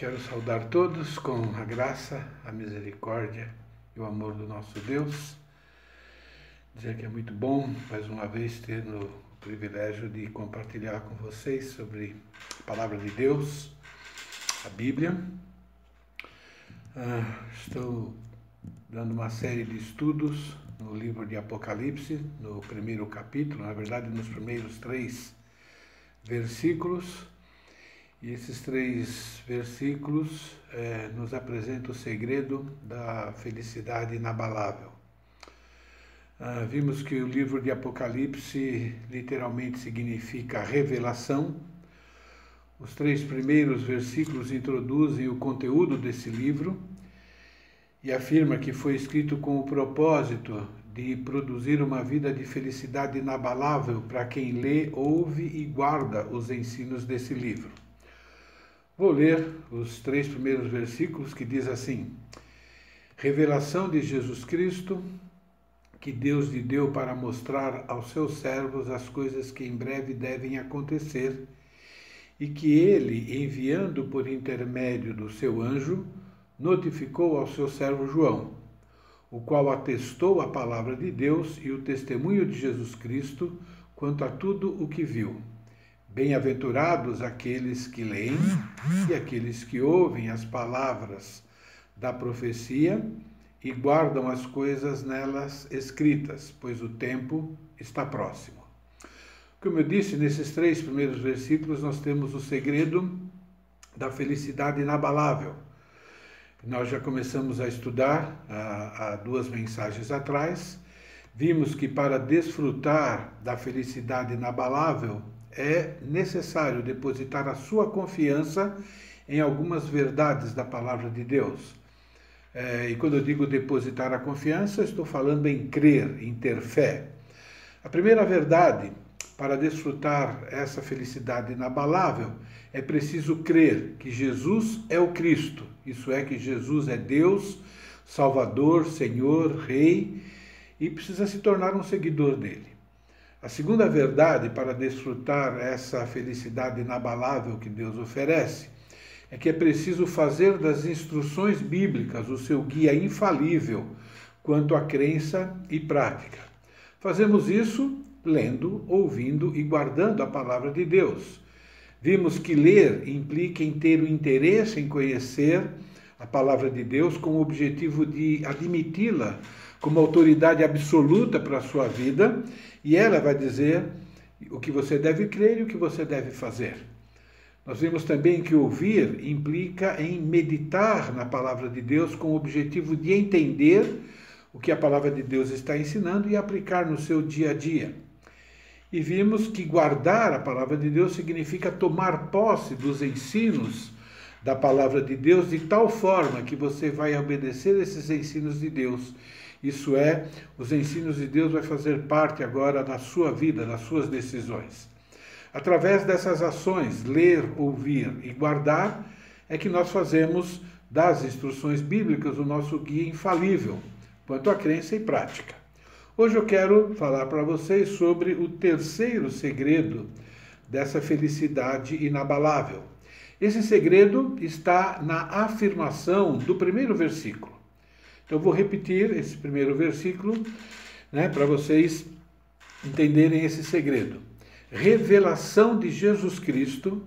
Quero saudar todos com a graça, a misericórdia e o amor do nosso Deus. Dizer que é muito bom, mais uma vez, ter o privilégio de compartilhar com vocês sobre a palavra de Deus, a Bíblia. Ah, estou dando uma série de estudos no livro de Apocalipse, no primeiro capítulo, na verdade, nos primeiros três versículos e esses três versículos é, nos apresentam o segredo da felicidade inabalável. Ah, vimos que o livro de Apocalipse literalmente significa revelação. Os três primeiros versículos introduzem o conteúdo desse livro e afirma que foi escrito com o propósito de produzir uma vida de felicidade inabalável para quem lê, ouve e guarda os ensinos desse livro. Vou ler os três primeiros versículos que diz assim: Revelação de Jesus Cristo, que Deus lhe deu para mostrar aos seus servos as coisas que em breve devem acontecer, e que ele, enviando por intermédio do seu anjo, notificou ao seu servo João, o qual atestou a palavra de Deus e o testemunho de Jesus Cristo quanto a tudo o que viu. Bem-aventurados aqueles que leem e aqueles que ouvem as palavras da profecia e guardam as coisas nelas escritas, pois o tempo está próximo. Como eu disse, nesses três primeiros versículos nós temos o segredo da felicidade inabalável. Nós já começamos a estudar há, duas mensagens atrás. Vimos que para desfrutar da felicidade inabalável, é necessário depositar a sua confiança em algumas verdades da palavra de Deus. É, e quando eu digo depositar a confiança, estou falando em crer, em ter fé. A primeira verdade para desfrutar essa felicidade inabalável é preciso crer que Jesus é o Cristo, isso é, que Jesus é Deus, Salvador, Senhor, Rei, e precisa se tornar um seguidor dele. A segunda verdade para desfrutar essa felicidade inabalável que Deus oferece é que é preciso fazer das instruções bíblicas o seu guia infalível quanto à crença e prática. Fazemos isso lendo, ouvindo e guardando a palavra de Deus. Vimos que ler implica em ter o interesse em conhecer a palavra de Deus com o objetivo de admiti-la como autoridade absoluta para a sua vida e ela vai dizer o que você deve crer e o que você deve fazer. Nós vimos também que ouvir implica em meditar na palavra de Deus com o objetivo de entender o que a palavra de Deus está ensinando e aplicar no seu dia a dia. E vimos que guardar a palavra de Deus significa tomar posse dos ensinos da palavra de Deus de tal forma que você vai obedecer esses ensinos de Deus isso é, os ensinos de Deus vai fazer parte agora da sua vida, das suas decisões. Através dessas ações, ler, ouvir e guardar, é que nós fazemos das instruções bíblicas o nosso guia infalível quanto à crença e prática. Hoje eu quero falar para vocês sobre o terceiro segredo dessa felicidade inabalável. Esse segredo está na afirmação do primeiro versículo. Então, eu vou repetir esse primeiro versículo né, para vocês entenderem esse segredo. Revelação de Jesus Cristo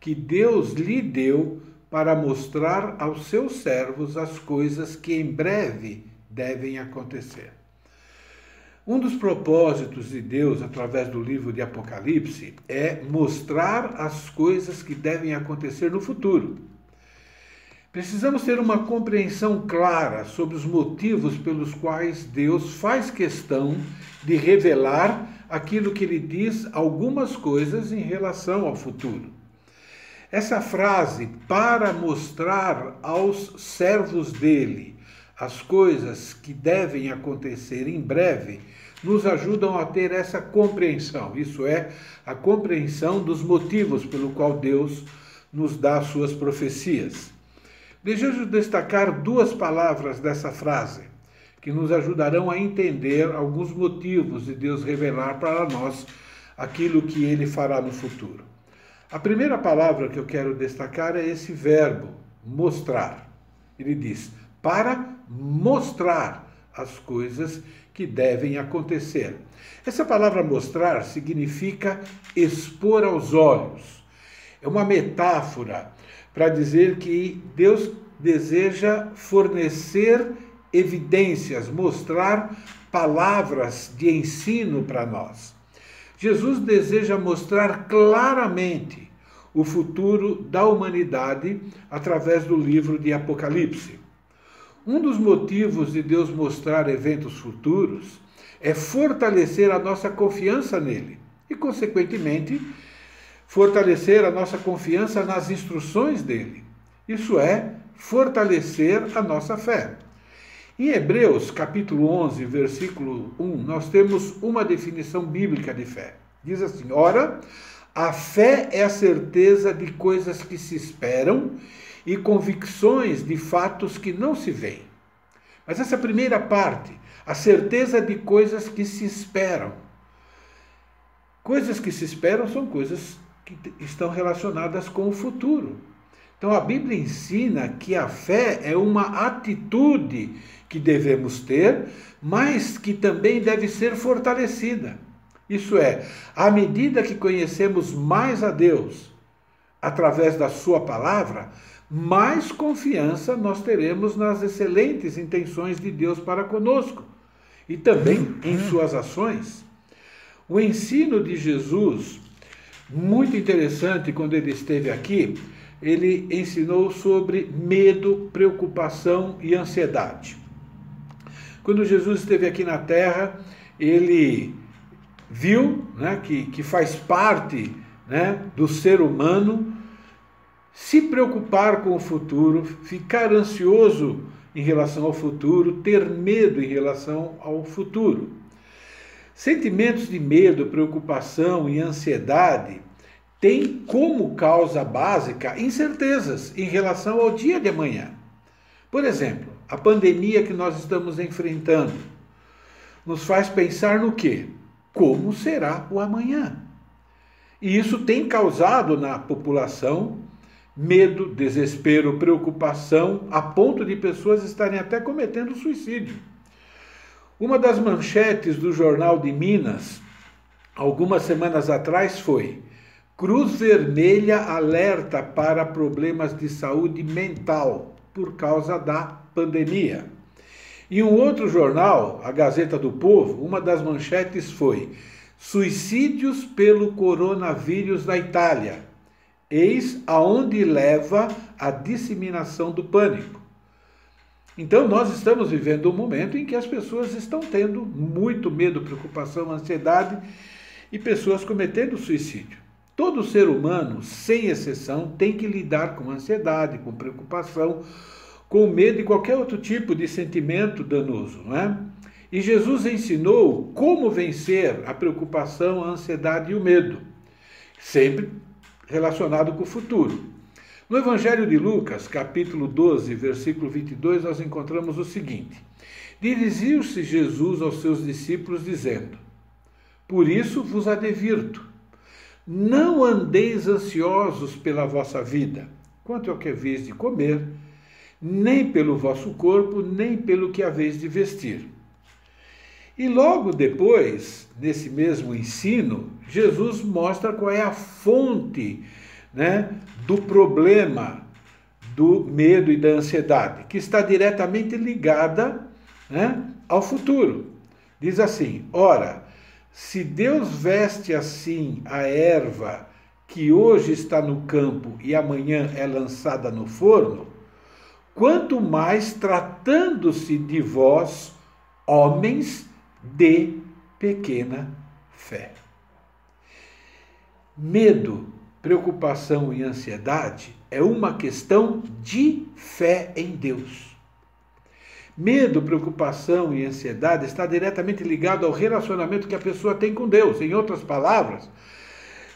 que Deus lhe deu para mostrar aos seus servos as coisas que em breve devem acontecer. Um dos propósitos de Deus através do livro de Apocalipse é mostrar as coisas que devem acontecer no futuro. Precisamos ter uma compreensão clara sobre os motivos pelos quais Deus faz questão de revelar aquilo que ele diz algumas coisas em relação ao futuro. Essa frase, para mostrar aos servos dele as coisas que devem acontecer em breve, nos ajudam a ter essa compreensão, isso é, a compreensão dos motivos pelo qual Deus nos dá suas profecias. Desejo destacar duas palavras dessa frase que nos ajudarão a entender alguns motivos de Deus revelar para nós aquilo que ele fará no futuro. A primeira palavra que eu quero destacar é esse verbo, mostrar. Ele diz: para mostrar as coisas que devem acontecer. Essa palavra mostrar significa expor aos olhos. É uma metáfora para dizer que Deus deseja fornecer evidências, mostrar palavras de ensino para nós. Jesus deseja mostrar claramente o futuro da humanidade através do livro de Apocalipse. Um dos motivos de Deus mostrar eventos futuros é fortalecer a nossa confiança nele e, consequentemente, fortalecer a nossa confiança nas instruções dele. Isso é, fortalecer a nossa fé. Em Hebreus, capítulo 11, versículo 1, nós temos uma definição bíblica de fé. Diz assim: Ora, a fé é a certeza de coisas que se esperam e convicções de fatos que não se veem. Mas essa primeira parte, a certeza de coisas que se esperam. Coisas que se esperam são coisas que estão relacionadas com o futuro. Então a Bíblia ensina que a fé é uma atitude que devemos ter, mas que também deve ser fortalecida. Isso é, à medida que conhecemos mais a Deus através da Sua palavra, mais confiança nós teremos nas excelentes intenções de Deus para conosco e também em Suas ações. O ensino de Jesus, muito interessante quando ele esteve aqui, ele ensinou sobre medo, preocupação e ansiedade. Quando Jesus esteve aqui na terra, ele viu né, que, que faz parte né, do ser humano se preocupar com o futuro, ficar ansioso em relação ao futuro, ter medo em relação ao futuro. Sentimentos de medo, preocupação e ansiedade têm como causa básica incertezas em relação ao dia de amanhã. Por exemplo, a pandemia que nós estamos enfrentando nos faz pensar no quê? Como será o amanhã? E isso tem causado na população medo, desespero, preocupação, a ponto de pessoas estarem até cometendo suicídio. Uma das manchetes do Jornal de Minas, algumas semanas atrás, foi: Cruz Vermelha alerta para problemas de saúde mental por causa da pandemia. Em um outro jornal, a Gazeta do Povo, uma das manchetes foi: Suicídios pelo coronavírus na Itália. Eis aonde leva a disseminação do pânico. Então, nós estamos vivendo um momento em que as pessoas estão tendo muito medo, preocupação, ansiedade e pessoas cometendo suicídio. Todo ser humano, sem exceção, tem que lidar com ansiedade, com preocupação, com medo e qualquer outro tipo de sentimento danoso, não é? E Jesus ensinou como vencer a preocupação, a ansiedade e o medo, sempre relacionado com o futuro. No Evangelho de Lucas, capítulo 12, versículo 22, nós encontramos o seguinte: Dirigiu-se Jesus aos seus discípulos, dizendo: Por isso vos advirto, não andeis ansiosos pela vossa vida, quanto ao que haveis de comer, nem pelo vosso corpo, nem pelo que haveis de vestir. E logo depois, nesse mesmo ensino, Jesus mostra qual é a fonte né, do problema do medo e da ansiedade, que está diretamente ligada né, ao futuro. Diz assim: ora, se Deus veste assim a erva que hoje está no campo e amanhã é lançada no forno, quanto mais tratando-se de vós, homens de pequena fé. Medo, preocupação e ansiedade é uma questão de fé em Deus. Medo, preocupação e ansiedade está diretamente ligado ao relacionamento que a pessoa tem com Deus. Em outras palavras,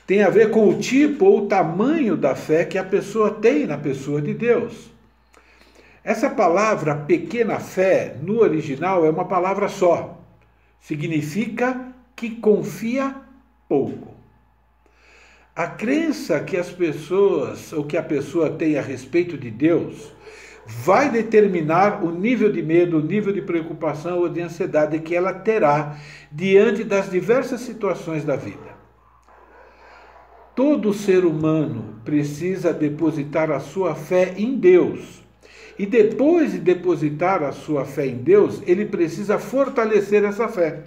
tem a ver com o tipo ou o tamanho da fé que a pessoa tem na pessoa de Deus. Essa palavra pequena fé, no original, é uma palavra só. Significa que confia pouco. A crença que as pessoas, ou que a pessoa tem a respeito de Deus, vai determinar o nível de medo, o nível de preocupação ou de ansiedade que ela terá diante das diversas situações da vida. Todo ser humano precisa depositar a sua fé em Deus. E depois de depositar a sua fé em Deus, ele precisa fortalecer essa fé.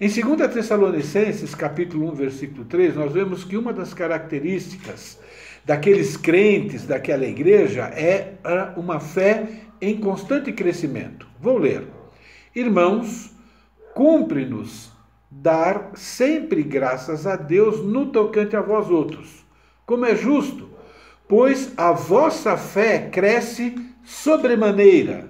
Em 2 Tessalonicenses, capítulo 1, versículo 3, nós vemos que uma das características daqueles crentes daquela igreja é uma fé em constante crescimento. Vou ler. Irmãos, cumpre-nos dar sempre graças a Deus no tocante a vós outros, como é justo, pois a vossa fé cresce sobremaneira,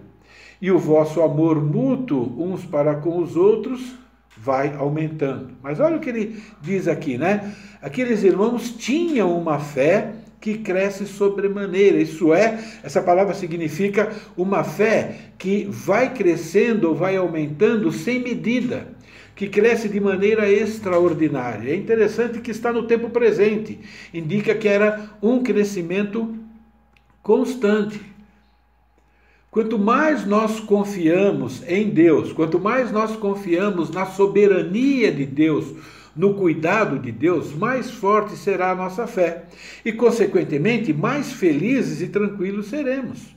e o vosso amor mútuo uns para com os outros vai aumentando. Mas olha o que ele diz aqui, né? Aqueles irmãos tinham uma fé que cresce sobremaneira. Isso é, essa palavra significa uma fé que vai crescendo ou vai aumentando sem medida, que cresce de maneira extraordinária. É interessante que está no tempo presente, indica que era um crescimento constante. Quanto mais nós confiamos em Deus, quanto mais nós confiamos na soberania de Deus, no cuidado de Deus, mais forte será a nossa fé e, consequentemente, mais felizes e tranquilos seremos.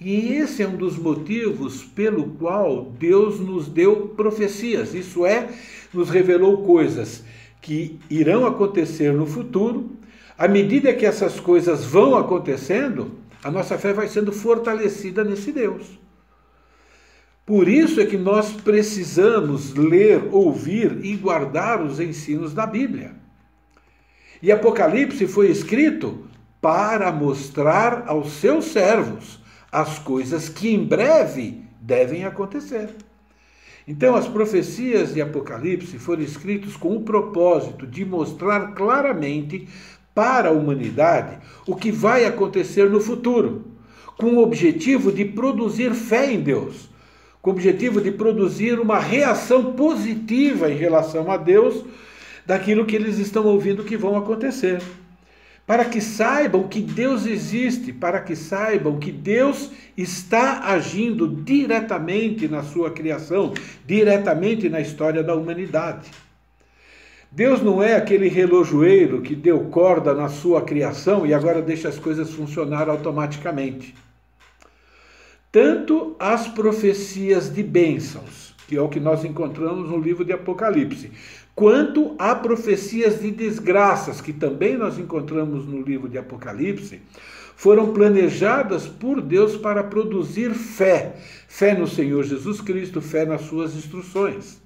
E esse é um dos motivos pelo qual Deus nos deu profecias, isso é, nos revelou coisas que irão acontecer no futuro. À medida que essas coisas vão acontecendo, a nossa fé vai sendo fortalecida nesse Deus. Por isso é que nós precisamos ler, ouvir e guardar os ensinos da Bíblia. E Apocalipse foi escrito para mostrar aos seus servos as coisas que em breve devem acontecer. Então, as profecias de Apocalipse foram escritas com o propósito de mostrar claramente para a humanidade o que vai acontecer no futuro, com o objetivo de produzir fé em Deus, com o objetivo de produzir uma reação positiva em relação a Deus daquilo que eles estão ouvindo que vão acontecer. Para que saibam que Deus existe, para que saibam que Deus está agindo diretamente na sua criação, diretamente na história da humanidade. Deus não é aquele relojoeiro que deu corda na sua criação e agora deixa as coisas funcionar automaticamente. Tanto as profecias de bênçãos, que é o que nós encontramos no livro de Apocalipse, quanto a profecias de desgraças, que também nós encontramos no livro de Apocalipse, foram planejadas por Deus para produzir fé, fé no Senhor Jesus Cristo, fé nas suas instruções.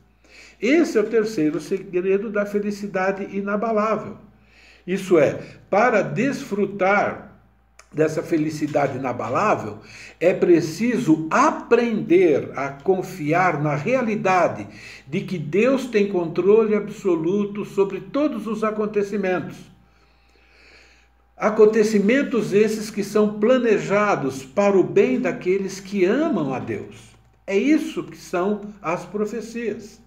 Esse é o terceiro segredo da felicidade inabalável. Isso é, para desfrutar dessa felicidade inabalável, é preciso aprender a confiar na realidade de que Deus tem controle absoluto sobre todos os acontecimentos. Acontecimentos esses que são planejados para o bem daqueles que amam a Deus. É isso que são as profecias.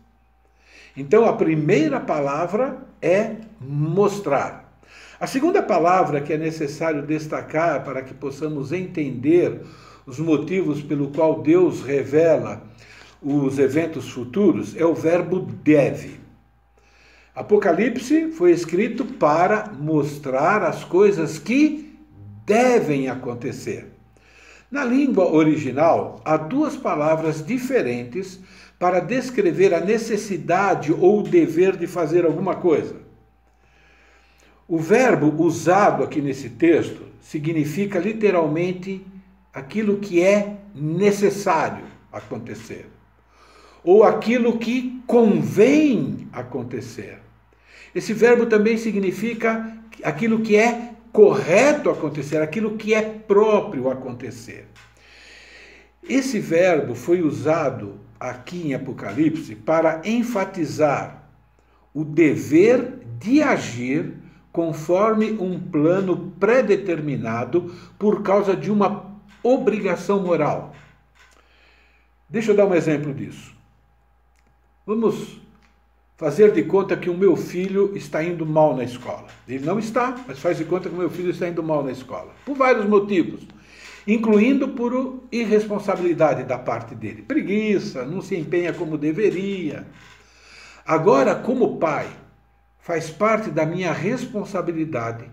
Então a primeira palavra é mostrar. A segunda palavra que é necessário destacar para que possamos entender os motivos pelo qual Deus revela os eventos futuros é o verbo deve. Apocalipse foi escrito para mostrar as coisas que devem acontecer. Na língua original, há duas palavras diferentes para descrever a necessidade ou o dever de fazer alguma coisa. O verbo usado aqui nesse texto significa literalmente aquilo que é necessário acontecer, ou aquilo que convém acontecer. Esse verbo também significa aquilo que é correto acontecer, aquilo que é próprio acontecer. Esse verbo foi usado aqui em Apocalipse para enfatizar o dever de agir conforme um plano predeterminado por causa de uma obrigação moral. Deixa eu dar um exemplo disso. Vamos fazer de conta que o meu filho está indo mal na escola. Ele não está, mas faz de conta que o meu filho está indo mal na escola. Por vários motivos, incluindo por irresponsabilidade da parte dele. Preguiça, não se empenha como deveria. Agora, como pai, faz parte da minha responsabilidade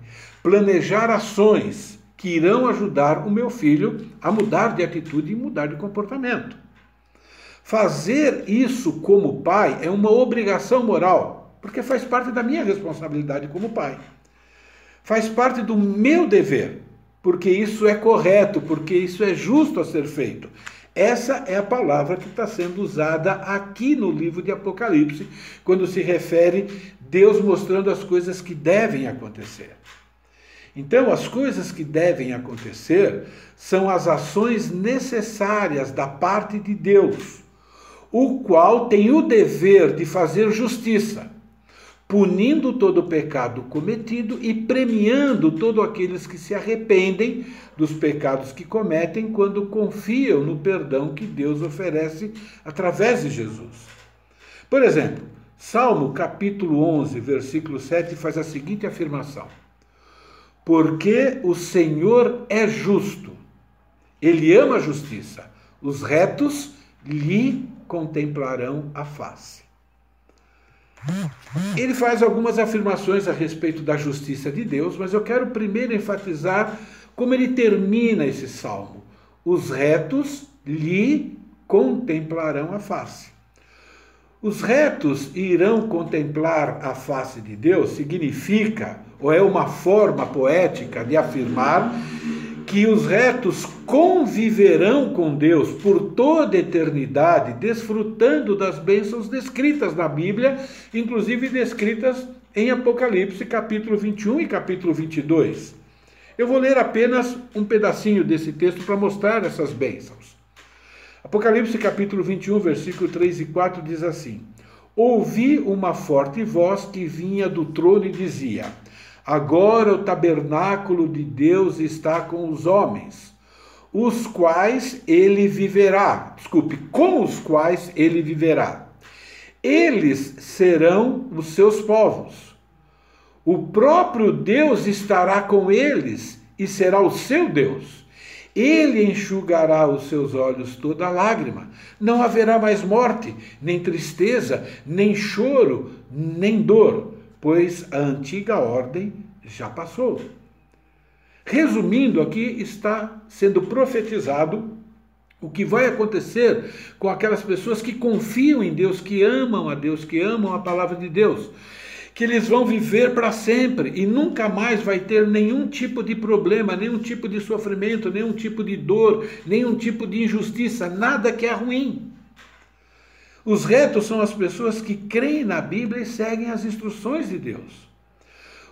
planejar ações que irão ajudar o meu filho a mudar de atitude e mudar de comportamento. Fazer isso como pai é uma obrigação moral, porque faz parte da minha responsabilidade como pai. Faz parte do meu dever, porque isso é correto, porque isso é justo a ser feito. Essa é a palavra que está sendo usada aqui no livro de Apocalipse, quando se refere Deus mostrando as coisas que devem acontecer. Então, as coisas que devem acontecer são as ações necessárias da parte de Deus o qual tem o dever de fazer justiça, punindo todo o pecado cometido e premiando todos aqueles que se arrependem dos pecados que cometem quando confiam no perdão que Deus oferece através de Jesus. Por exemplo, Salmo capítulo 11, versículo 7 faz a seguinte afirmação: Porque o Senhor é justo, ele ama a justiça, os retos lhe contemplarão a face. Ele faz algumas afirmações a respeito da justiça de Deus, mas eu quero primeiro enfatizar como ele termina esse salmo. Os retos lhe contemplarão a face. Os retos irão contemplar a face de Deus significa, ou é uma forma poética de afirmar que os retos conviverão com Deus por toda eternidade, desfrutando das bênçãos descritas na Bíblia, inclusive descritas em Apocalipse, capítulo 21 e capítulo 22. Eu vou ler apenas um pedacinho desse texto para mostrar essas bênçãos. Apocalipse, capítulo 21, versículo 3 e 4 diz assim: Ouvi uma forte voz que vinha do trono e dizia: Agora o tabernáculo de Deus está com os homens, os quais ele viverá. Desculpe, com os quais ele viverá. Eles serão os seus povos. O próprio Deus estará com eles e será o seu Deus. Ele enxugará os seus olhos toda lágrima. Não haverá mais morte, nem tristeza, nem choro, nem dor pois a antiga ordem já passou. Resumindo, aqui está sendo profetizado o que vai acontecer com aquelas pessoas que confiam em Deus, que amam a Deus, que amam a palavra de Deus. Que eles vão viver para sempre e nunca mais vai ter nenhum tipo de problema, nenhum tipo de sofrimento, nenhum tipo de dor, nenhum tipo de injustiça, nada que é ruim. Os retos são as pessoas que creem na Bíblia e seguem as instruções de Deus.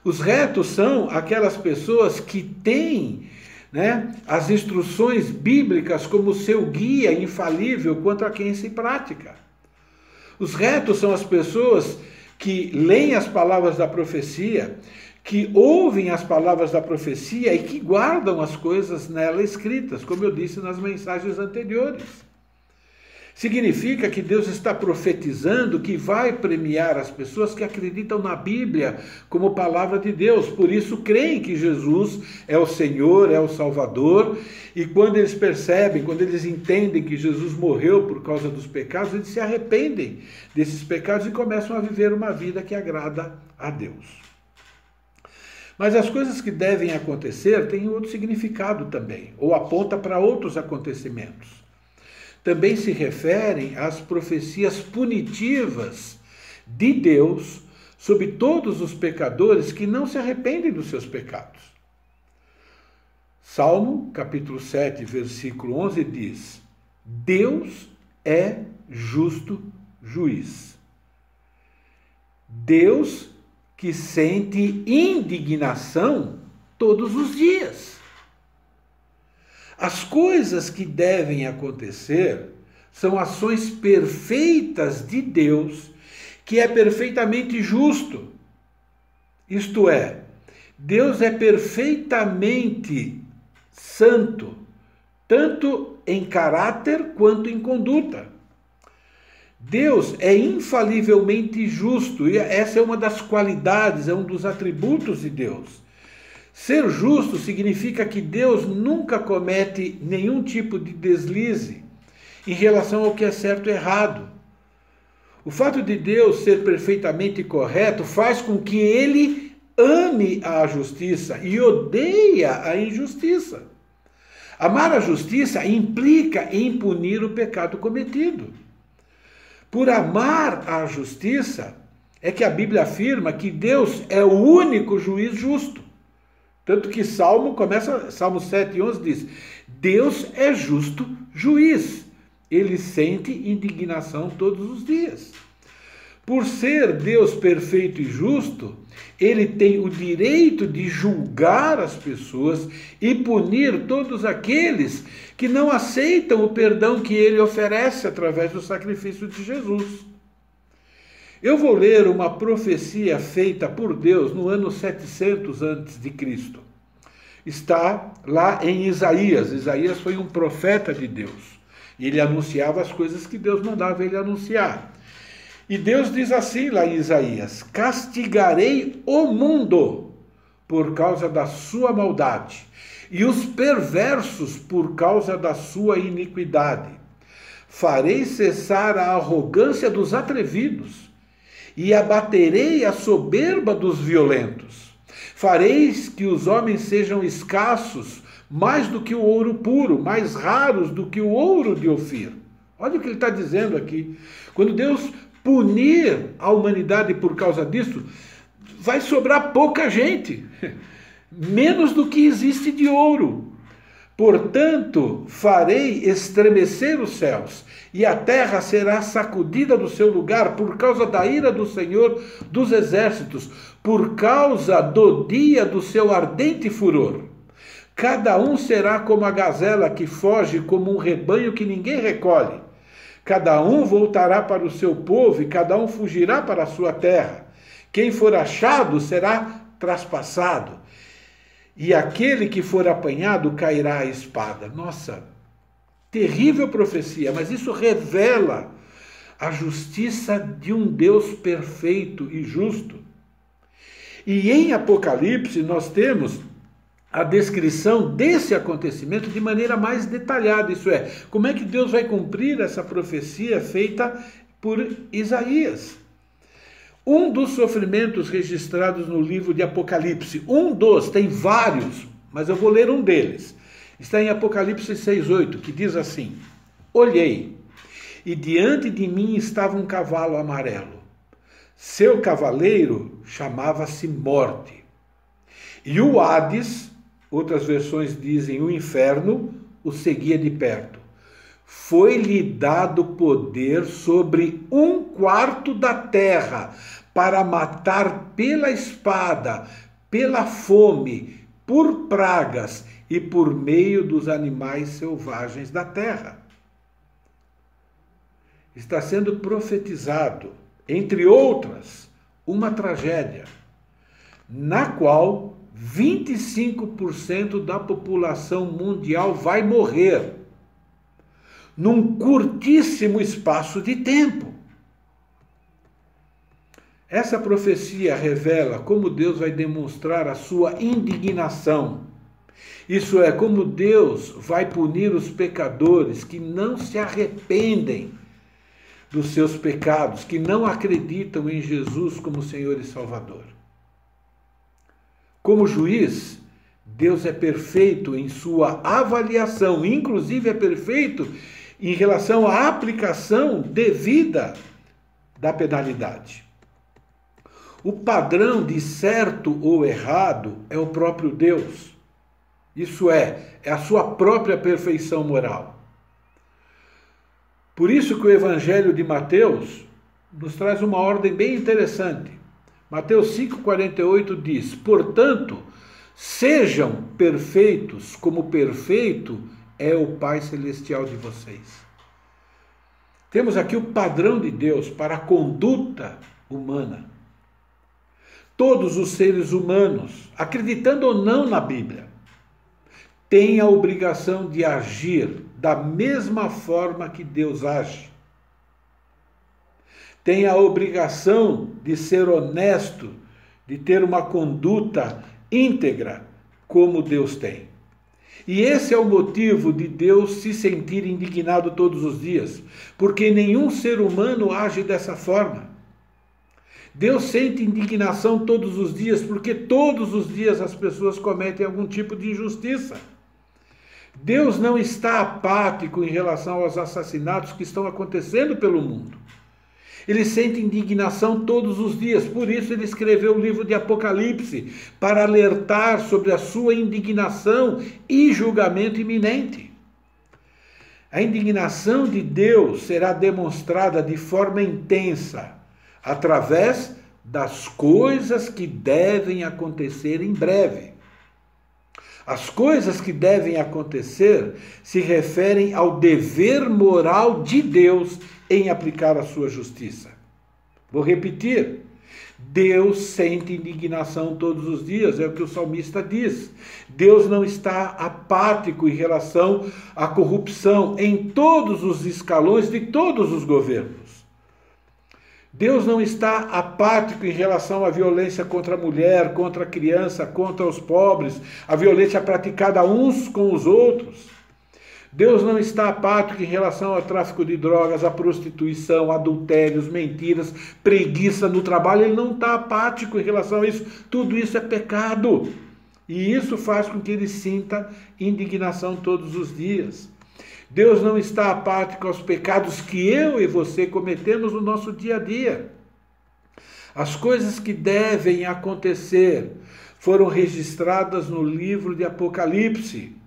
Os retos são aquelas pessoas que têm né, as instruções bíblicas como seu guia infalível quanto a quem se pratica. Os retos são as pessoas que leem as palavras da profecia, que ouvem as palavras da profecia e que guardam as coisas nela escritas, como eu disse nas mensagens anteriores. Significa que Deus está profetizando que vai premiar as pessoas que acreditam na Bíblia como palavra de Deus, por isso creem que Jesus é o Senhor, é o Salvador, e quando eles percebem, quando eles entendem que Jesus morreu por causa dos pecados, eles se arrependem desses pecados e começam a viver uma vida que agrada a Deus. Mas as coisas que devem acontecer têm outro significado também, ou aponta para outros acontecimentos também se referem às profecias punitivas de Deus sobre todos os pecadores que não se arrependem dos seus pecados. Salmo, capítulo 7, versículo 11 diz: Deus é justo juiz. Deus que sente indignação todos os dias. As coisas que devem acontecer são ações perfeitas de Deus, que é perfeitamente justo. Isto é, Deus é perfeitamente santo, tanto em caráter quanto em conduta. Deus é infalivelmente justo, e essa é uma das qualidades, é um dos atributos de Deus. Ser justo significa que Deus nunca comete nenhum tipo de deslize em relação ao que é certo e errado. O fato de Deus ser perfeitamente correto faz com que ele ame a justiça e odeia a injustiça. Amar a justiça implica em punir o pecado cometido. Por amar a justiça, é que a Bíblia afirma que Deus é o único juiz justo. Tanto que Salmo começa, Salmo 7, 11 diz: Deus é justo juiz. Ele sente indignação todos os dias. Por ser Deus perfeito e justo, ele tem o direito de julgar as pessoas e punir todos aqueles que não aceitam o perdão que ele oferece através do sacrifício de Jesus. Eu vou ler uma profecia feita por Deus no ano 700 antes de Cristo. Está lá em Isaías. Isaías foi um profeta de Deus. Ele anunciava as coisas que Deus mandava ele anunciar. E Deus diz assim lá em Isaías: Castigarei o mundo por causa da sua maldade, e os perversos por causa da sua iniquidade. Farei cessar a arrogância dos atrevidos, e abaterei a soberba dos violentos. Fareis que os homens sejam escassos, mais do que o ouro puro, mais raros do que o ouro de Ofir. Olha o que ele está dizendo aqui. Quando Deus punir a humanidade por causa disso, vai sobrar pouca gente, menos do que existe de ouro. Portanto, farei estremecer os céus, e a terra será sacudida do seu lugar por causa da ira do Senhor dos exércitos, por causa do dia do seu ardente furor. Cada um será como a gazela que foge, como um rebanho que ninguém recolhe. Cada um voltará para o seu povo e cada um fugirá para a sua terra. Quem for achado será traspassado, e aquele que for apanhado cairá à espada. Nossa, terrível profecia, mas isso revela a justiça de um Deus perfeito e justo. E em Apocalipse nós temos a descrição desse acontecimento de maneira mais detalhada, isso é, como é que Deus vai cumprir essa profecia feita por Isaías. Um dos sofrimentos registrados no livro de Apocalipse, um dos, tem vários, mas eu vou ler um deles. Está em Apocalipse 6:8, que diz assim: Olhei, e diante de mim estava um cavalo amarelo. Seu cavaleiro chamava-se Morte. E o Hades, outras versões dizem o inferno, o seguia de perto. Foi-lhe dado poder sobre um quarto da terra para matar pela espada, pela fome, por pragas e por meio dos animais selvagens da terra. Está sendo profetizado, entre outras, uma tragédia, na qual 25% da população mundial vai morrer num curtíssimo espaço de tempo. Essa profecia revela como Deus vai demonstrar a sua indignação. Isso é, como Deus vai punir os pecadores que não se arrependem dos seus pecados, que não acreditam em Jesus como Senhor e Salvador. Como juiz, Deus é perfeito em sua avaliação, inclusive é perfeito em relação à aplicação devida da penalidade. O padrão de certo ou errado é o próprio Deus. Isso é, é a sua própria perfeição moral. Por isso que o Evangelho de Mateus nos traz uma ordem bem interessante. Mateus 5,48 diz: Portanto, sejam perfeitos, como perfeito é o Pai Celestial de vocês. Temos aqui o padrão de Deus para a conduta humana. Todos os seres humanos, acreditando ou não na Bíblia, têm a obrigação de agir da mesma forma que Deus age. tem a obrigação de ser honesto, de ter uma conduta íntegra, como Deus tem. E esse é o motivo de Deus se sentir indignado todos os dias, porque nenhum ser humano age dessa forma. Deus sente indignação todos os dias, porque todos os dias as pessoas cometem algum tipo de injustiça. Deus não está apático em relação aos assassinatos que estão acontecendo pelo mundo. Ele sente indignação todos os dias, por isso ele escreveu o livro de Apocalipse, para alertar sobre a sua indignação e julgamento iminente. A indignação de Deus será demonstrada de forma intensa, através das coisas que devem acontecer em breve. As coisas que devem acontecer se referem ao dever moral de Deus em aplicar a sua justiça. Vou repetir. Deus sente indignação todos os dias, é o que o salmista diz. Deus não está apático em relação à corrupção em todos os escalões de todos os governos. Deus não está apático em relação à violência contra a mulher, contra a criança, contra os pobres, a violência praticada uns com os outros. Deus não está apático em relação ao tráfico de drogas, à prostituição, adultérios, mentiras, preguiça no trabalho. Ele não está apático em relação a isso. Tudo isso é pecado. E isso faz com que ele sinta indignação todos os dias. Deus não está apático aos pecados que eu e você cometemos no nosso dia a dia. As coisas que devem acontecer foram registradas no livro de Apocalipse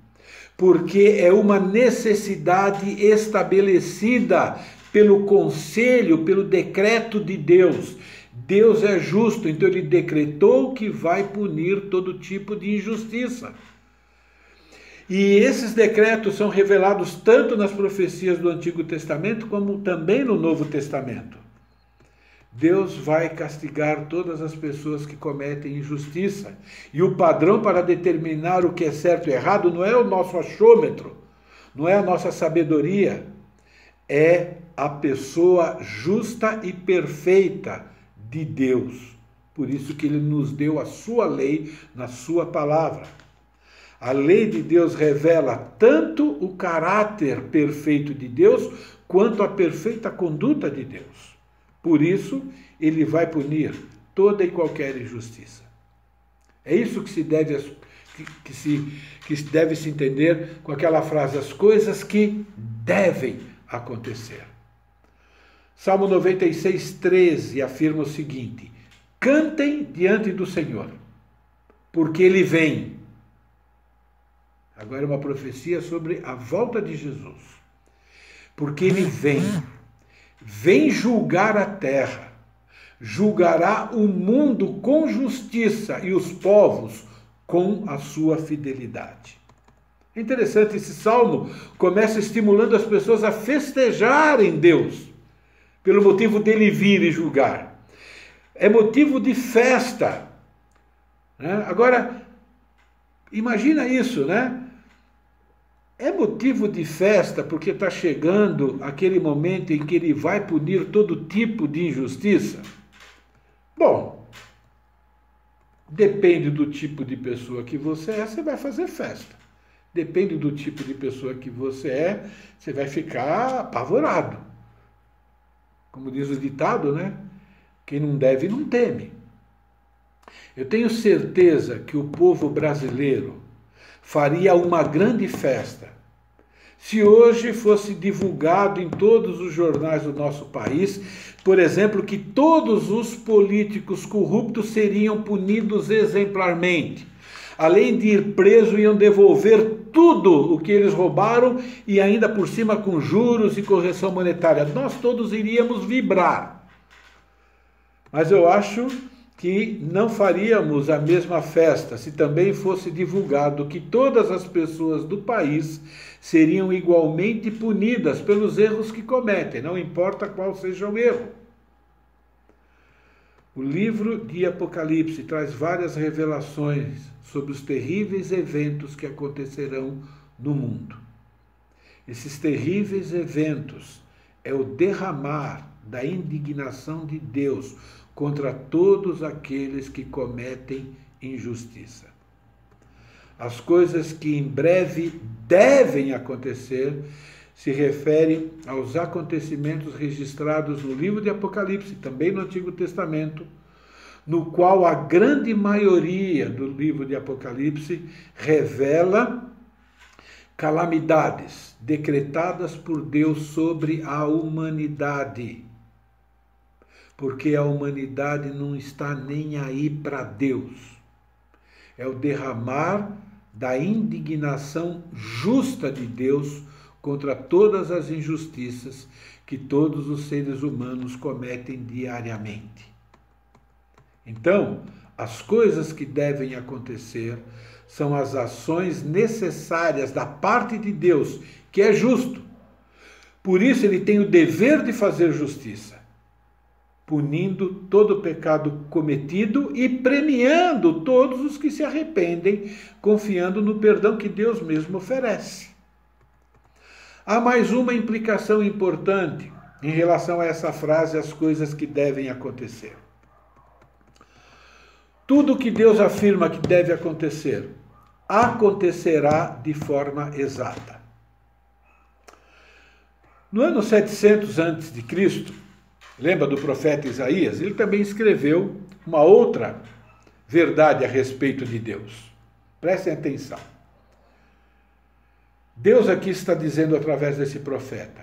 porque é uma necessidade estabelecida pelo conselho, pelo decreto de Deus. Deus é justo, então ele decretou que vai punir todo tipo de injustiça. E esses decretos são revelados tanto nas profecias do Antigo Testamento como também no Novo Testamento. Deus vai castigar todas as pessoas que cometem injustiça. E o padrão para determinar o que é certo e errado não é o nosso achômetro, não é a nossa sabedoria, é a pessoa justa e perfeita de Deus. Por isso que ele nos deu a sua lei na sua palavra. A lei de Deus revela tanto o caráter perfeito de Deus quanto a perfeita conduta de Deus. Por isso, ele vai punir toda e qualquer injustiça. É isso que se deve, que, que, se, que deve se entender com aquela frase: as coisas que devem acontecer. Salmo 96, 13 afirma o seguinte: Cantem diante do Senhor, porque ele vem. Agora é uma profecia sobre a volta de Jesus. Porque ele vem vem julgar a terra, julgará o mundo com justiça e os povos com a sua fidelidade. É interessante, esse salmo começa estimulando as pessoas a festejarem Deus, pelo motivo dele vir e julgar. É motivo de festa. Né? Agora, imagina isso, né? É motivo de festa porque está chegando aquele momento em que ele vai punir todo tipo de injustiça? Bom, depende do tipo de pessoa que você é, você vai fazer festa. Depende do tipo de pessoa que você é, você vai ficar apavorado. Como diz o ditado, né? Quem não deve não teme. Eu tenho certeza que o povo brasileiro faria uma grande festa se hoje fosse divulgado em todos os jornais do nosso país, por exemplo, que todos os políticos corruptos seriam punidos exemplarmente. Além de ir preso, iam devolver tudo o que eles roubaram e ainda por cima com juros e correção monetária. Nós todos iríamos vibrar. Mas eu acho que não faríamos a mesma festa se também fosse divulgado que todas as pessoas do país seriam igualmente punidas pelos erros que cometem, não importa qual seja o erro. O livro de Apocalipse traz várias revelações sobre os terríveis eventos que acontecerão no mundo. Esses terríveis eventos é o derramar da indignação de Deus contra todos aqueles que cometem injustiça. As coisas que em breve devem acontecer se referem aos acontecimentos registrados no livro de Apocalipse, também no Antigo Testamento, no qual a grande maioria do livro de Apocalipse revela calamidades decretadas por Deus sobre a humanidade. Porque a humanidade não está nem aí para Deus. É o derramar da indignação justa de Deus contra todas as injustiças que todos os seres humanos cometem diariamente. Então, as coisas que devem acontecer são as ações necessárias da parte de Deus, que é justo. Por isso, ele tem o dever de fazer justiça, punindo todo pecado cometido e premiando todos os que se arrependem, confiando no perdão que Deus mesmo oferece. Há mais uma implicação importante em relação a essa frase, as coisas que devem acontecer. Tudo que Deus afirma que deve acontecer, acontecerá de forma exata. No ano 700 a.C., lembra do profeta Isaías? Ele também escreveu uma outra verdade a respeito de Deus. Prestem atenção. Deus aqui está dizendo através desse profeta: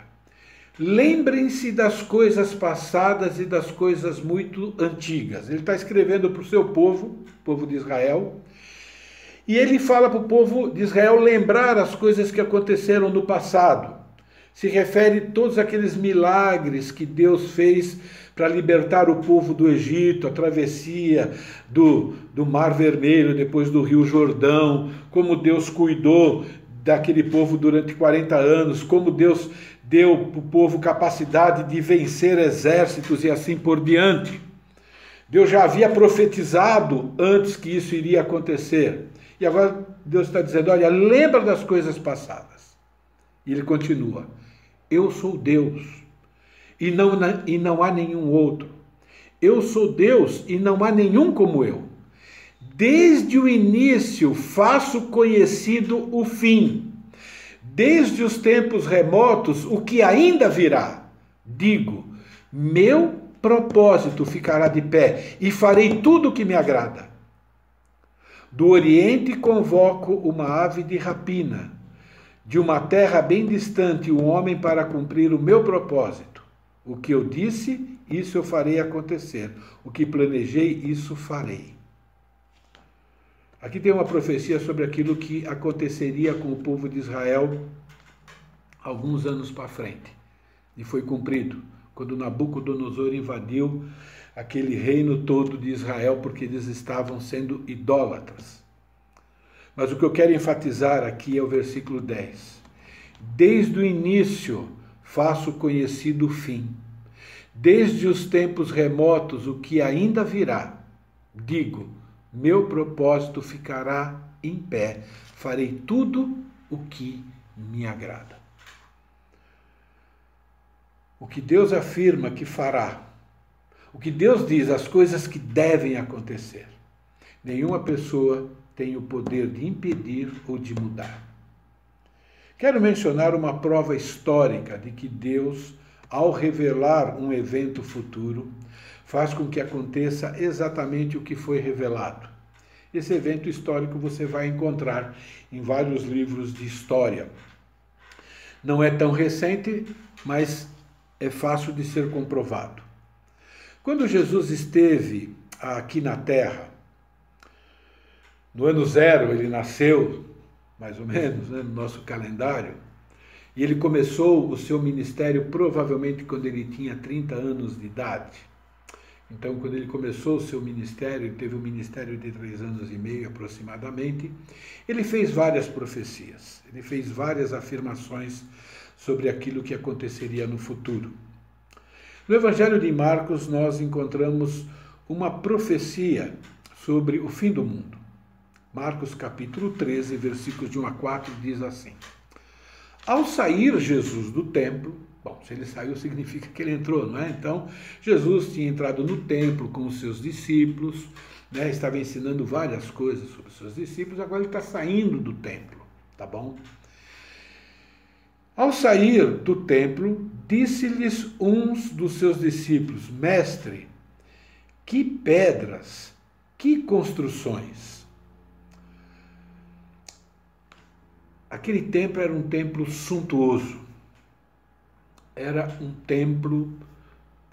Lembrem-se das coisas passadas e das coisas muito antigas. Ele está escrevendo para o seu povo, povo de Israel, e ele fala para o povo de Israel lembrar as coisas que aconteceram no passado. Se refere a todos aqueles milagres que Deus fez para libertar o povo do Egito, a travessia do, do Mar Vermelho, depois do Rio Jordão, como Deus cuidou daquele povo durante 40 anos, como Deus deu para o povo capacidade de vencer exércitos e assim por diante. Deus já havia profetizado antes que isso iria acontecer. E agora Deus está dizendo: olha, lembra das coisas passadas. E ele continua: Eu sou Deus e não, e não há nenhum outro. Eu sou Deus e não há nenhum como eu. Desde o início faço conhecido o fim desde os tempos remotos o que ainda virá. Digo, meu propósito ficará de pé e farei tudo o que me agrada. Do Oriente convoco uma ave de rapina, de uma terra bem distante um homem para cumprir o meu propósito. O que eu disse, isso eu farei acontecer. O que planejei, isso farei. Aqui tem uma profecia sobre aquilo que aconteceria com o povo de Israel alguns anos para frente. E foi cumprido quando Nabucodonosor invadiu aquele reino todo de Israel porque eles estavam sendo idólatras. Mas o que eu quero enfatizar aqui é o versículo 10. Desde o início faço conhecido o fim. Desde os tempos remotos o que ainda virá. Digo, meu propósito ficará em pé, farei tudo o que me agrada. O que Deus afirma que fará, o que Deus diz, as coisas que devem acontecer, nenhuma pessoa tem o poder de impedir ou de mudar. Quero mencionar uma prova histórica de que Deus, ao revelar um evento futuro, faz com que aconteça exatamente o que foi revelado. Esse evento histórico você vai encontrar em vários livros de história. Não é tão recente, mas é fácil de ser comprovado. Quando Jesus esteve aqui na Terra, no ano zero ele nasceu, mais ou menos, né, no nosso calendário, e ele começou o seu ministério provavelmente quando ele tinha 30 anos de idade. Então, quando ele começou o seu ministério, ele teve um ministério de três anos e meio aproximadamente, ele fez várias profecias, ele fez várias afirmações sobre aquilo que aconteceria no futuro. No Evangelho de Marcos, nós encontramos uma profecia sobre o fim do mundo. Marcos capítulo 13, versículos de 1 a 4 diz assim: Ao sair Jesus do templo, bom, se ele saiu significa que ele entrou, não é? Então, Jesus tinha entrado no templo com os seus discípulos, né? estava ensinando várias coisas sobre os seus discípulos, agora ele está saindo do templo, tá bom? Ao sair do templo, disse-lhes uns dos seus discípulos: Mestre, que pedras, que construções. Aquele templo era um templo suntuoso. Era um templo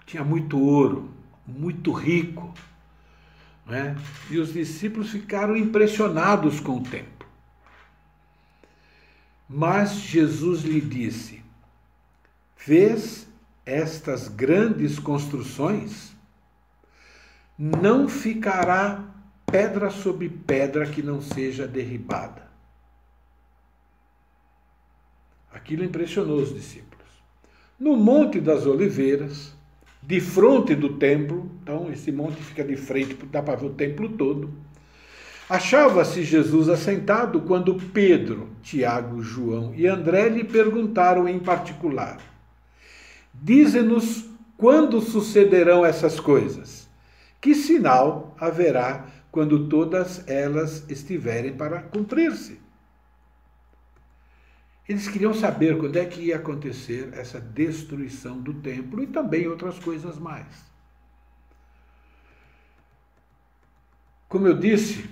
tinha muito ouro, muito rico, né? E os discípulos ficaram impressionados com o templo. Mas Jesus lhe disse: Vês estas grandes construções? Não ficará pedra sobre pedra que não seja derribada. Aquilo impressionou os discípulos. No Monte das Oliveiras, de frente do templo, então esse monte fica de frente, dá para ver o templo todo Achava-se Jesus assentado quando Pedro, Tiago, João e André lhe perguntaram em particular: Dize-nos quando sucederão essas coisas? Que sinal haverá quando todas elas estiverem para cumprir-se? Eles queriam saber quando é que ia acontecer essa destruição do templo e também outras coisas mais. Como eu disse,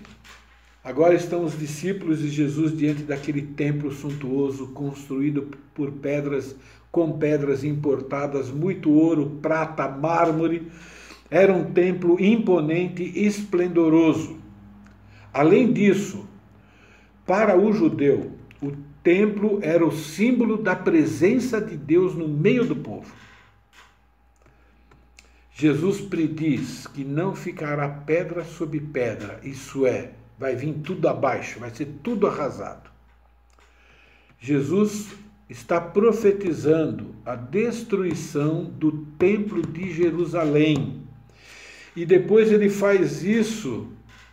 Agora estão os discípulos de Jesus diante daquele templo suntuoso construído por pedras com pedras importadas, muito ouro, prata, mármore. Era um templo imponente e esplendoroso. Além disso, para o judeu, templo era o símbolo da presença de Deus no meio do povo. Jesus prediz que não ficará pedra sobre pedra, isso é, vai vir tudo abaixo, vai ser tudo arrasado. Jesus está profetizando a destruição do templo de Jerusalém. E depois ele faz isso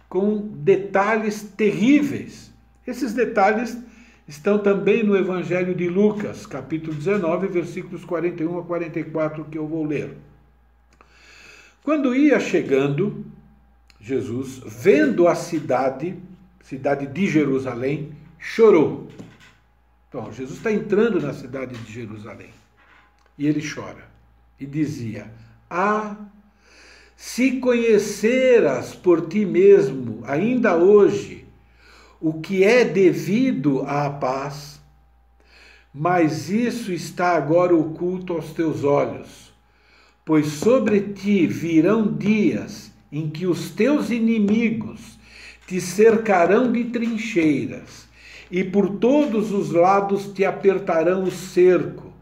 com detalhes terríveis. Esses detalhes estão também no Evangelho de Lucas, capítulo 19, versículos 41 a 44, que eu vou ler. Quando ia chegando, Jesus, vendo a cidade, cidade de Jerusalém, chorou. Então, Jesus está entrando na cidade de Jerusalém e ele chora e dizia: Ah, se conheceras por ti mesmo, ainda hoje, o que é devido à paz, mas isso está agora oculto aos teus olhos, pois sobre ti virão dias em que os teus inimigos te cercarão de trincheiras e por todos os lados te apertarão o cerco,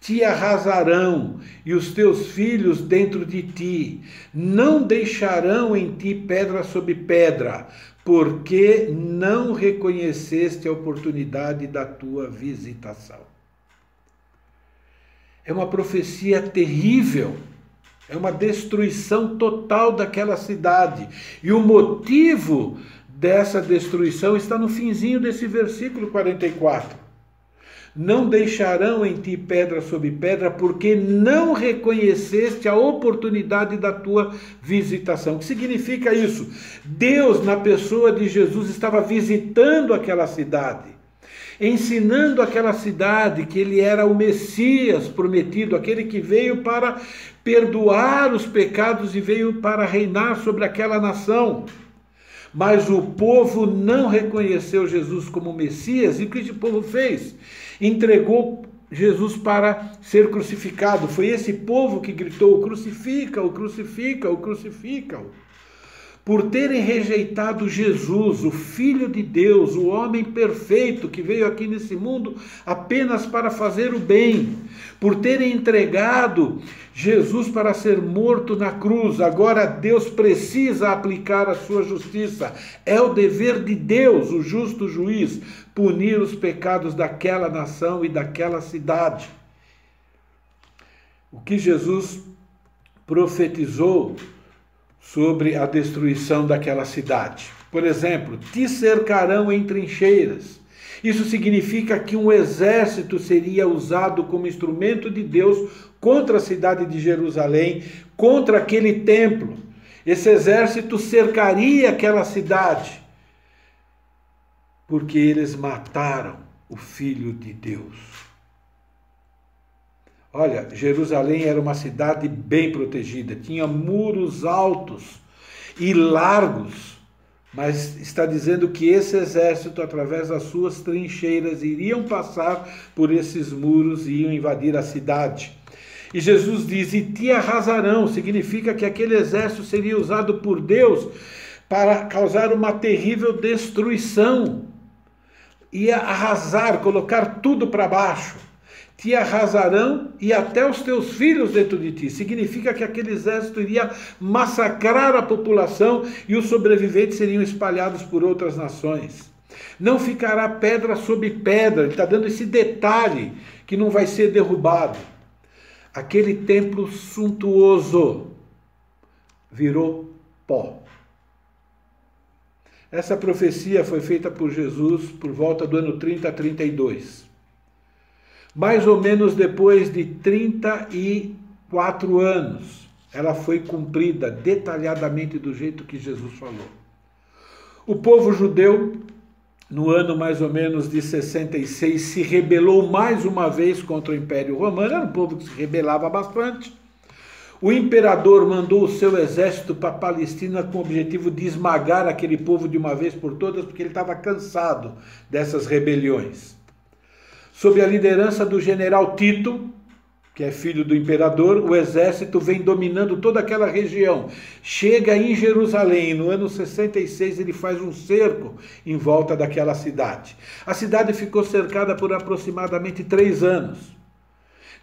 te arrasarão e os teus filhos dentro de ti, não deixarão em ti pedra sobre pedra, porque não reconheceste a oportunidade da tua visitação. É uma profecia terrível é uma destruição total daquela cidade. E o motivo dessa destruição está no finzinho desse versículo 44. Não deixarão em ti pedra sobre pedra, porque não reconheceste a oportunidade da tua visitação. O que significa isso? Deus, na pessoa de Jesus, estava visitando aquela cidade ensinando aquela cidade que ele era o Messias prometido, aquele que veio para perdoar os pecados e veio para reinar sobre aquela nação. Mas o povo não reconheceu Jesus como Messias, e o que esse povo fez? Entregou Jesus para ser crucificado. Foi esse povo que gritou: crucifica-o, crucifica-o, crucifica-o por terem rejeitado Jesus, o Filho de Deus, o homem perfeito que veio aqui nesse mundo apenas para fazer o bem, por terem entregado Jesus para ser morto na cruz. Agora Deus precisa aplicar a sua justiça. É o dever de Deus, o justo juiz, punir os pecados daquela nação e daquela cidade. O que Jesus profetizou sobre a destruição daquela cidade. Por exemplo, te cercarão em trincheiras Isso significa que um exército seria usado como instrumento de Deus contra a cidade de Jerusalém, contra aquele templo. Esse exército cercaria aquela cidade, porque eles mataram o Filho de Deus. Olha, Jerusalém era uma cidade bem protegida, tinha muros altos e largos mas está dizendo que esse exército, através das suas trincheiras, iriam passar por esses muros e iam invadir a cidade. E Jesus diz: E te arrasarão, significa que aquele exército seria usado por Deus para causar uma terrível destruição. Ia arrasar, colocar tudo para baixo te arrasarão e até os teus filhos dentro de ti. Significa que aquele exército iria massacrar a população e os sobreviventes seriam espalhados por outras nações. Não ficará pedra sobre pedra, ele está dando esse detalhe que não vai ser derrubado. Aquele templo suntuoso virou pó. Essa profecia foi feita por Jesus por volta do ano 30 a 32 mais ou menos depois de 34 anos, ela foi cumprida detalhadamente do jeito que Jesus falou. O povo judeu, no ano mais ou menos de 66, se rebelou mais uma vez contra o Império Romano, era um povo que se rebelava bastante. O imperador mandou o seu exército para a Palestina com o objetivo de esmagar aquele povo de uma vez por todas, porque ele estava cansado dessas rebeliões sob a liderança do general Tito, que é filho do imperador, o exército vem dominando toda aquela região. Chega em Jerusalém, no ano 66, ele faz um cerco em volta daquela cidade. A cidade ficou cercada por aproximadamente três anos.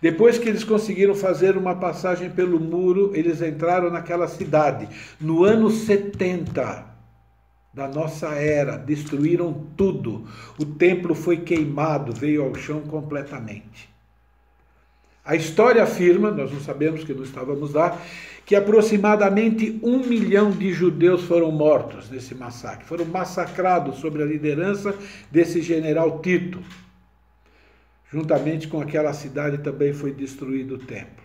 Depois que eles conseguiram fazer uma passagem pelo muro, eles entraram naquela cidade. No ano 70, da nossa era, destruíram tudo. O templo foi queimado, veio ao chão completamente. A história afirma, nós não sabemos que não estávamos lá, que aproximadamente um milhão de judeus foram mortos nesse massacre, foram massacrados sob a liderança desse general Tito. Juntamente com aquela cidade também foi destruído o templo.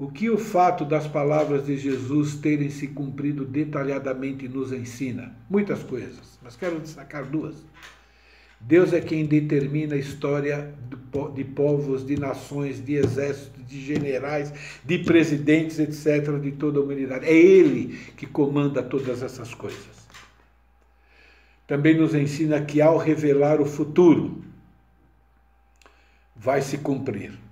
O que o fato das palavras de Jesus terem se cumprido detalhadamente nos ensina? Muitas coisas, mas quero destacar duas. Deus é quem determina a história de povos, de nações, de exércitos, de generais, de presidentes, etc., de toda a humanidade. É Ele que comanda todas essas coisas. Também nos ensina que ao revelar o futuro, vai se cumprir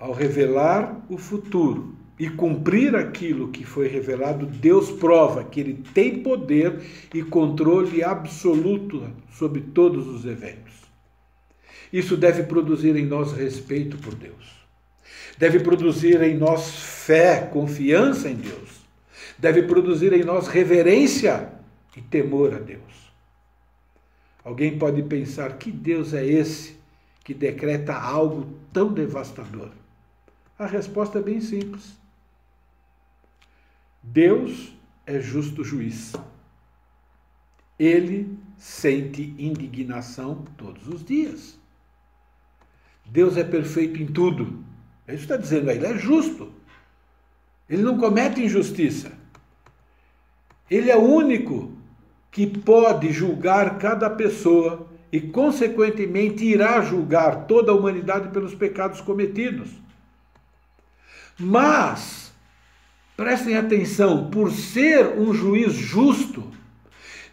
ao revelar o futuro e cumprir aquilo que foi revelado, Deus prova que ele tem poder e controle absoluto sobre todos os eventos. Isso deve produzir em nós respeito por Deus. Deve produzir em nós fé, confiança em Deus. Deve produzir em nós reverência e temor a Deus. Alguém pode pensar: que Deus é esse que decreta algo tão devastador? A resposta é bem simples. Deus é justo juiz. Ele sente indignação todos os dias. Deus é perfeito em tudo. É isso que está dizendo aí, ele é justo. Ele não comete injustiça. Ele é o único que pode julgar cada pessoa e, consequentemente, irá julgar toda a humanidade pelos pecados cometidos. Mas, prestem atenção, por ser um juiz justo,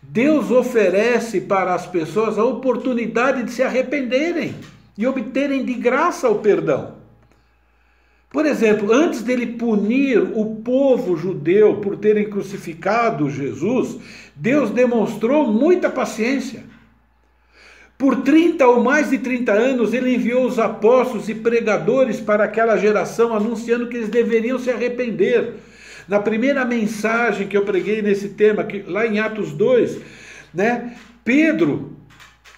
Deus oferece para as pessoas a oportunidade de se arrependerem e obterem de graça o perdão. Por exemplo, antes dele punir o povo judeu por terem crucificado Jesus, Deus demonstrou muita paciência. Por 30 ou mais de 30 anos, ele enviou os apóstolos e pregadores para aquela geração, anunciando que eles deveriam se arrepender. Na primeira mensagem que eu preguei nesse tema, que, lá em Atos 2, né, Pedro,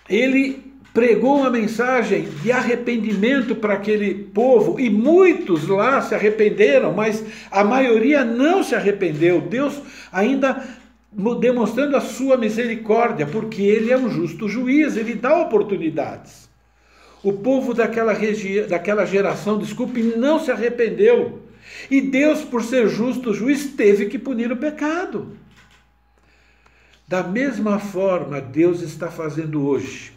ele pregou uma mensagem de arrependimento para aquele povo e muitos lá se arrependeram, mas a maioria não se arrependeu. Deus ainda demonstrando a sua misericórdia, porque ele é um justo juiz, ele dá oportunidades. O povo daquela, regi... daquela geração, desculpe, não se arrependeu. E Deus, por ser justo juiz, teve que punir o pecado. Da mesma forma, Deus está fazendo hoje.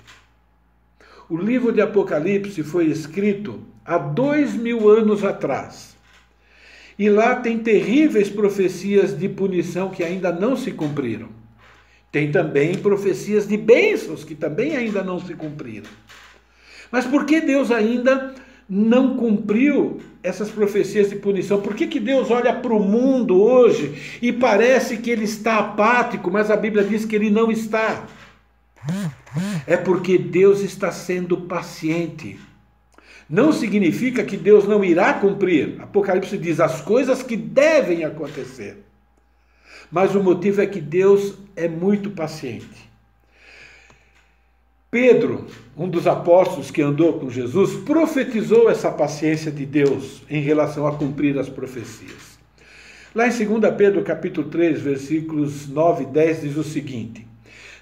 O livro de Apocalipse foi escrito há dois mil anos atrás. E lá tem terríveis profecias de punição que ainda não se cumpriram. Tem também profecias de bênçãos que também ainda não se cumpriram. Mas por que Deus ainda não cumpriu essas profecias de punição? Por que, que Deus olha para o mundo hoje e parece que ele está apático, mas a Bíblia diz que ele não está? É porque Deus está sendo paciente. Não significa que Deus não irá cumprir. Apocalipse diz as coisas que devem acontecer. Mas o motivo é que Deus é muito paciente. Pedro, um dos apóstolos que andou com Jesus, profetizou essa paciência de Deus em relação a cumprir as profecias. Lá em 2 Pedro capítulo 3, versículos 9 e 10 diz o seguinte: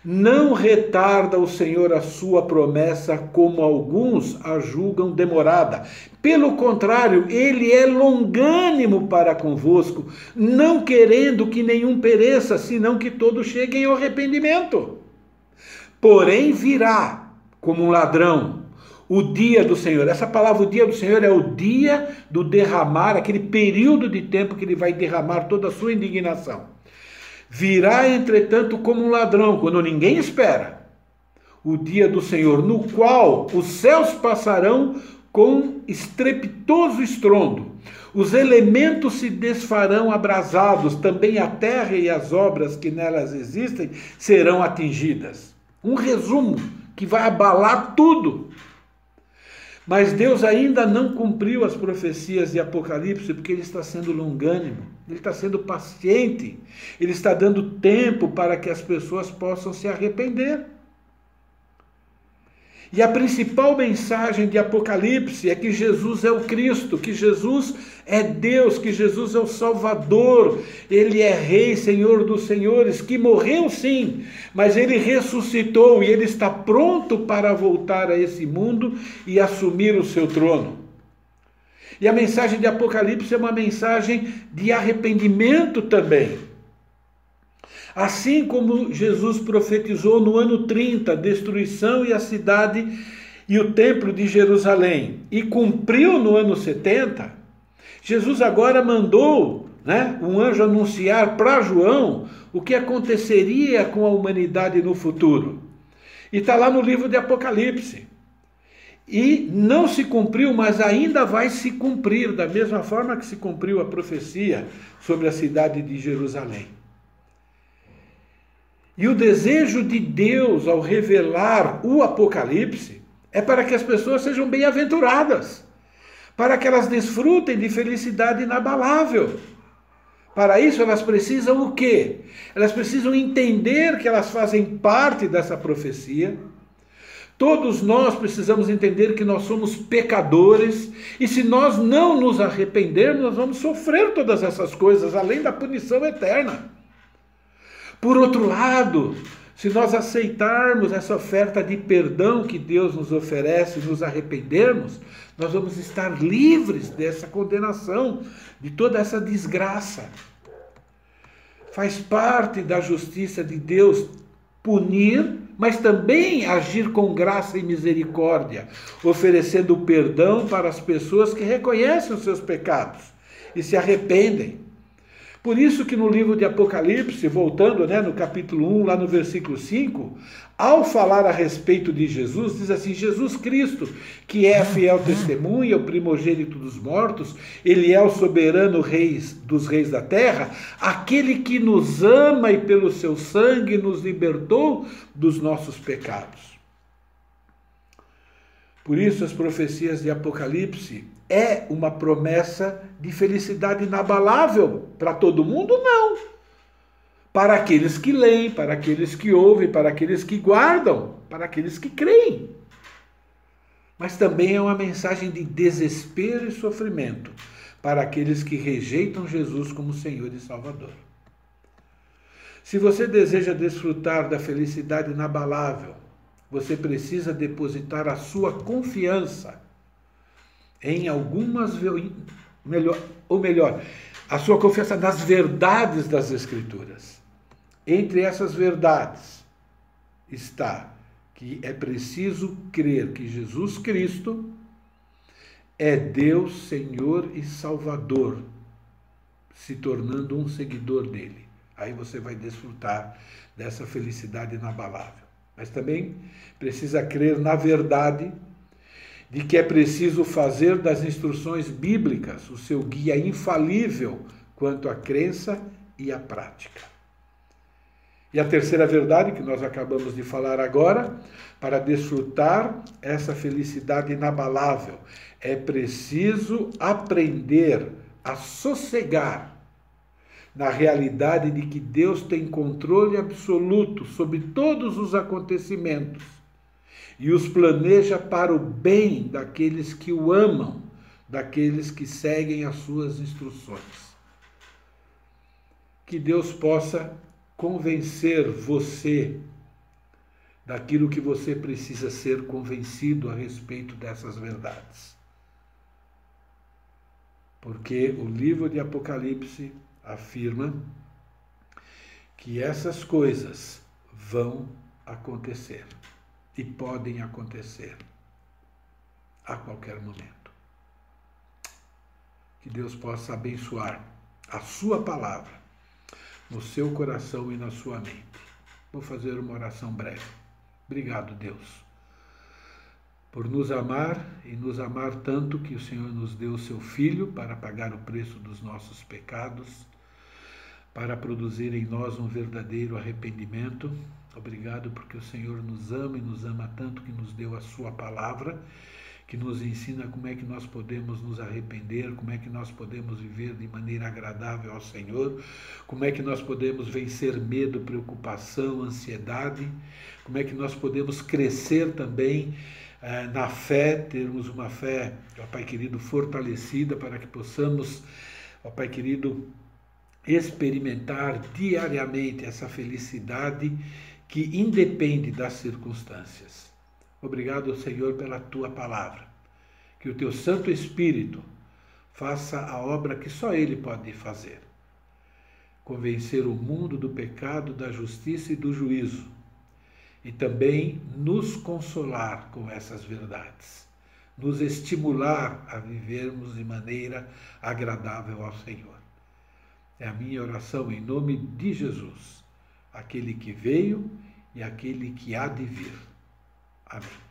Não retarda o Senhor a sua promessa, como alguns a julgam demorada. Pelo contrário, ele é longânimo para convosco, não querendo que nenhum pereça, senão que todos cheguem ao arrependimento. Porém virá como um ladrão o dia do Senhor. Essa palavra, o dia do Senhor, é o dia do derramar, aquele período de tempo que ele vai derramar toda a sua indignação. Virá, entretanto, como um ladrão, quando ninguém espera, o dia do Senhor, no qual os céus passarão com estrepitoso estrondo. Os elementos se desfarão abrasados, também a terra e as obras que nelas existem serão atingidas. Um resumo que vai abalar tudo. Mas Deus ainda não cumpriu as profecias de Apocalipse, porque Ele está sendo longânimo, Ele está sendo paciente, Ele está dando tempo para que as pessoas possam se arrepender. E a principal mensagem de Apocalipse é que Jesus é o Cristo, que Jesus é Deus, que Jesus é o Salvador, Ele é Rei, Senhor dos Senhores, que morreu sim, mas Ele ressuscitou e Ele está pronto para voltar a esse mundo e assumir o seu trono. E a mensagem de Apocalipse é uma mensagem de arrependimento também. Assim como Jesus profetizou no ano 30 a destruição e a cidade e o templo de Jerusalém, e cumpriu no ano 70, Jesus agora mandou né, um anjo anunciar para João o que aconteceria com a humanidade no futuro. E está lá no livro de Apocalipse. E não se cumpriu, mas ainda vai se cumprir, da mesma forma que se cumpriu a profecia sobre a cidade de Jerusalém. E o desejo de Deus ao revelar o Apocalipse é para que as pessoas sejam bem-aventuradas, para que elas desfrutem de felicidade inabalável. Para isso elas precisam o quê? Elas precisam entender que elas fazem parte dessa profecia. Todos nós precisamos entender que nós somos pecadores e se nós não nos arrependermos, nós vamos sofrer todas essas coisas, além da punição eterna. Por outro lado, se nós aceitarmos essa oferta de perdão que Deus nos oferece e nos arrependermos, nós vamos estar livres dessa condenação, de toda essa desgraça. Faz parte da justiça de Deus punir, mas também agir com graça e misericórdia, oferecendo perdão para as pessoas que reconhecem os seus pecados e se arrependem. Por isso que no livro de Apocalipse, voltando né, no capítulo 1, lá no versículo 5, ao falar a respeito de Jesus, diz assim: Jesus Cristo, que é a fiel testemunha, o primogênito dos mortos, ele é o soberano rei dos reis da terra, aquele que nos ama e pelo seu sangue nos libertou dos nossos pecados. Por isso, as profecias de Apocalipse é uma promessa de felicidade inabalável para todo mundo? Não. Para aqueles que leem, para aqueles que ouvem, para aqueles que guardam, para aqueles que creem. Mas também é uma mensagem de desespero e sofrimento para aqueles que rejeitam Jesus como Senhor e Salvador. Se você deseja desfrutar da felicidade inabalável, você precisa depositar a sua confiança em algumas melhor, ou melhor, a sua confiança nas verdades das escrituras. Entre essas verdades está que é preciso crer que Jesus Cristo é Deus, Senhor e Salvador, se tornando um seguidor dele. Aí você vai desfrutar dessa felicidade inabalável. Mas também precisa crer na verdade de que é preciso fazer das instruções bíblicas o seu guia infalível quanto à crença e à prática. E a terceira verdade que nós acabamos de falar agora, para desfrutar essa felicidade inabalável, é preciso aprender a sossegar na realidade de que Deus tem controle absoluto sobre todos os acontecimentos e os planeja para o bem daqueles que o amam, daqueles que seguem as suas instruções. Que Deus possa convencer você daquilo que você precisa ser convencido a respeito dessas verdades. Porque o livro de Apocalipse afirma que essas coisas vão acontecer e podem acontecer a qualquer momento. Que Deus possa abençoar a Sua palavra no seu coração e na sua mente. Vou fazer uma oração breve. Obrigado, Deus, por nos amar e nos amar tanto que o Senhor nos deu seu Filho para pagar o preço dos nossos pecados, para produzir em nós um verdadeiro arrependimento. Obrigado porque o Senhor nos ama e nos ama tanto que nos deu a sua palavra que nos ensina como é que nós podemos nos arrepender, como é que nós podemos viver de maneira agradável ao Senhor, como é que nós podemos vencer medo, preocupação, ansiedade, como é que nós podemos crescer também eh, na fé, termos uma fé, ó Pai querido, fortalecida para que possamos, ó Pai querido, experimentar diariamente essa felicidade que independe das circunstâncias. Obrigado, Senhor, pela tua palavra. Que o teu Santo Espírito faça a obra que só ele pode fazer. Convencer o mundo do pecado, da justiça e do juízo. E também nos consolar com essas verdades. Nos estimular a vivermos de maneira agradável ao Senhor. É a minha oração em nome de Jesus, aquele que veio e aquele que há de vir. Amém.